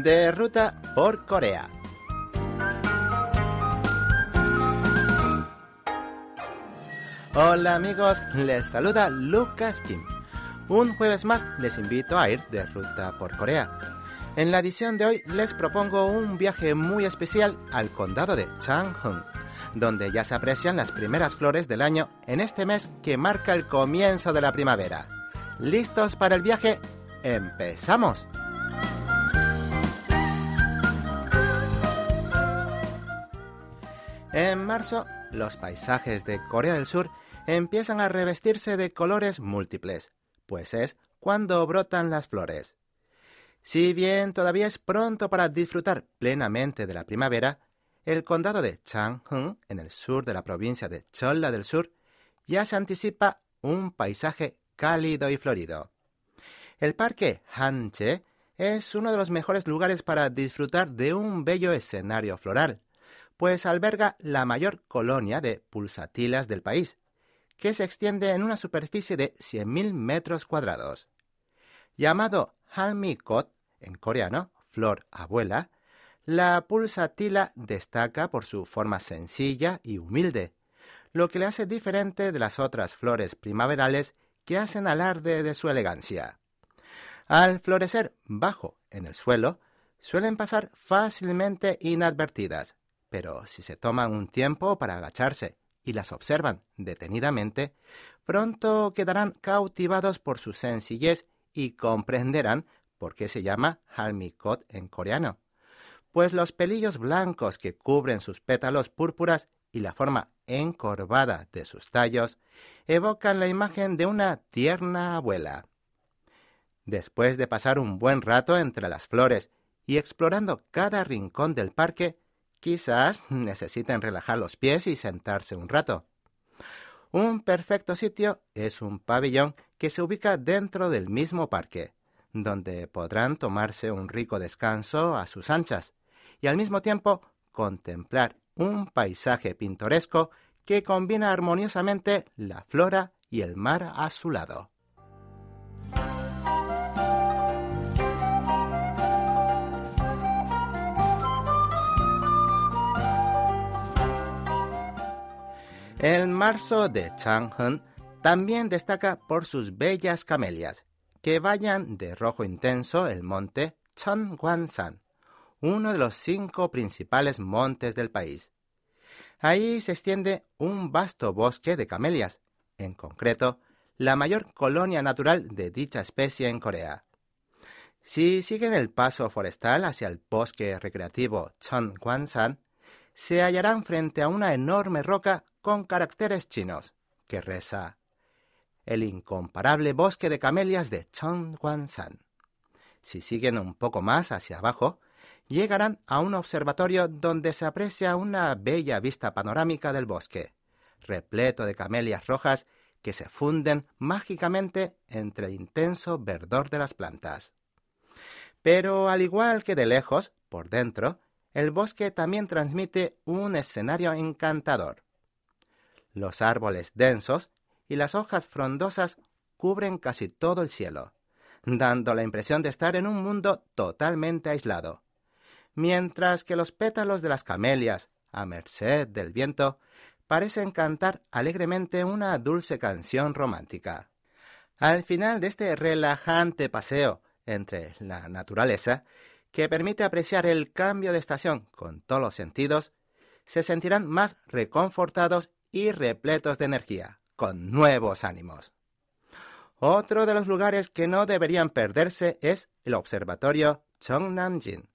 de ruta por Corea. Hola amigos, les saluda Lucas Kim. Un jueves más les invito a ir de ruta por Corea. En la edición de hoy les propongo un viaje muy especial al condado de Changhung, donde ya se aprecian las primeras flores del año en este mes que marca el comienzo de la primavera. ¿Listos para el viaje? ¡Empezamos! En marzo, los paisajes de Corea del Sur empiezan a revestirse de colores múltiples, pues es cuando brotan las flores. Si bien todavía es pronto para disfrutar plenamente de la primavera, el condado de Changhung, en el sur de la provincia de Cholla del Sur, ya se anticipa un paisaje cálido y florido. El parque Hanche es uno de los mejores lugares para disfrutar de un bello escenario floral, pues alberga la mayor colonia de pulsatilas del país, que se extiende en una superficie de 100.000 metros cuadrados. Llamado Halmikot, en coreano, flor abuela, la pulsatila destaca por su forma sencilla y humilde, lo que le hace diferente de las otras flores primaverales que hacen alarde de su elegancia. Al florecer bajo en el suelo, suelen pasar fácilmente inadvertidas, pero si se toman un tiempo para agacharse y las observan detenidamente, pronto quedarán cautivados por su sencillez y comprenderán por qué se llama halmikot en coreano, pues los pelillos blancos que cubren sus pétalos púrpuras y la forma encorvada de sus tallos evocan la imagen de una tierna abuela. Después de pasar un buen rato entre las flores y explorando cada rincón del parque, quizás necesiten relajar los pies y sentarse un rato. Un perfecto sitio es un pabellón que se ubica dentro del mismo parque, donde podrán tomarse un rico descanso a sus anchas y al mismo tiempo contemplar un paisaje pintoresco que combina armoniosamente la flora y el mar a El marzo de Changheon también destaca por sus bellas camelias, que vayan de rojo intenso el monte Cheonggwansan, uno de los cinco principales montes del país. Ahí se extiende un vasto bosque de camelias, en concreto, la mayor colonia natural de dicha especie en Corea. Si siguen el paso forestal hacia el bosque recreativo Cheonggwansan, se hallarán frente a una enorme roca con caracteres chinos, que reza el incomparable bosque de camelias de Cheonggwansan. Si siguen un poco más hacia abajo, llegarán a un observatorio donde se aprecia una bella vista panorámica del bosque, repleto de camelias rojas que se funden mágicamente entre el intenso verdor de las plantas. Pero al igual que de lejos, por dentro, el bosque también transmite un escenario encantador. Los árboles densos y las hojas frondosas cubren casi todo el cielo, dando la impresión de estar en un mundo totalmente aislado, mientras que los pétalos de las camelias, a merced del viento, parecen cantar alegremente una dulce canción romántica. Al final de este relajante paseo entre la naturaleza, que permite apreciar el cambio de estación con todos los sentidos, se sentirán más reconfortados y repletos de energía, con nuevos ánimos. Otro de los lugares que no deberían perderse es el Observatorio Cheongnamjin,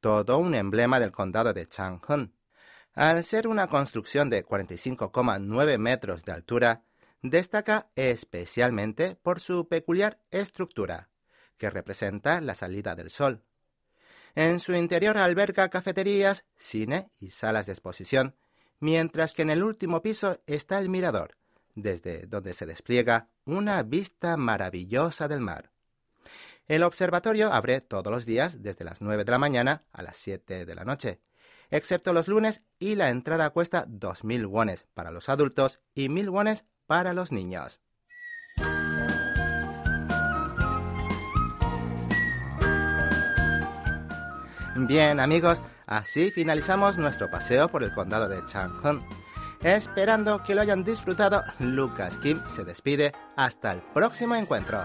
todo un emblema del condado de Changheon. Al ser una construcción de 45,9 metros de altura, destaca especialmente por su peculiar estructura, que representa la salida del sol. En su interior alberga cafeterías, cine y salas de exposición, mientras que en el último piso está el mirador, desde donde se despliega una vista maravillosa del mar. El observatorio abre todos los días desde las 9 de la mañana a las 7 de la noche, excepto los lunes y la entrada cuesta 2.000 wones para los adultos y 1.000 wones para los niños. Bien amigos, así finalizamos nuestro paseo por el condado de Chang'an. Esperando que lo hayan disfrutado, Lucas Kim se despide hasta el próximo encuentro.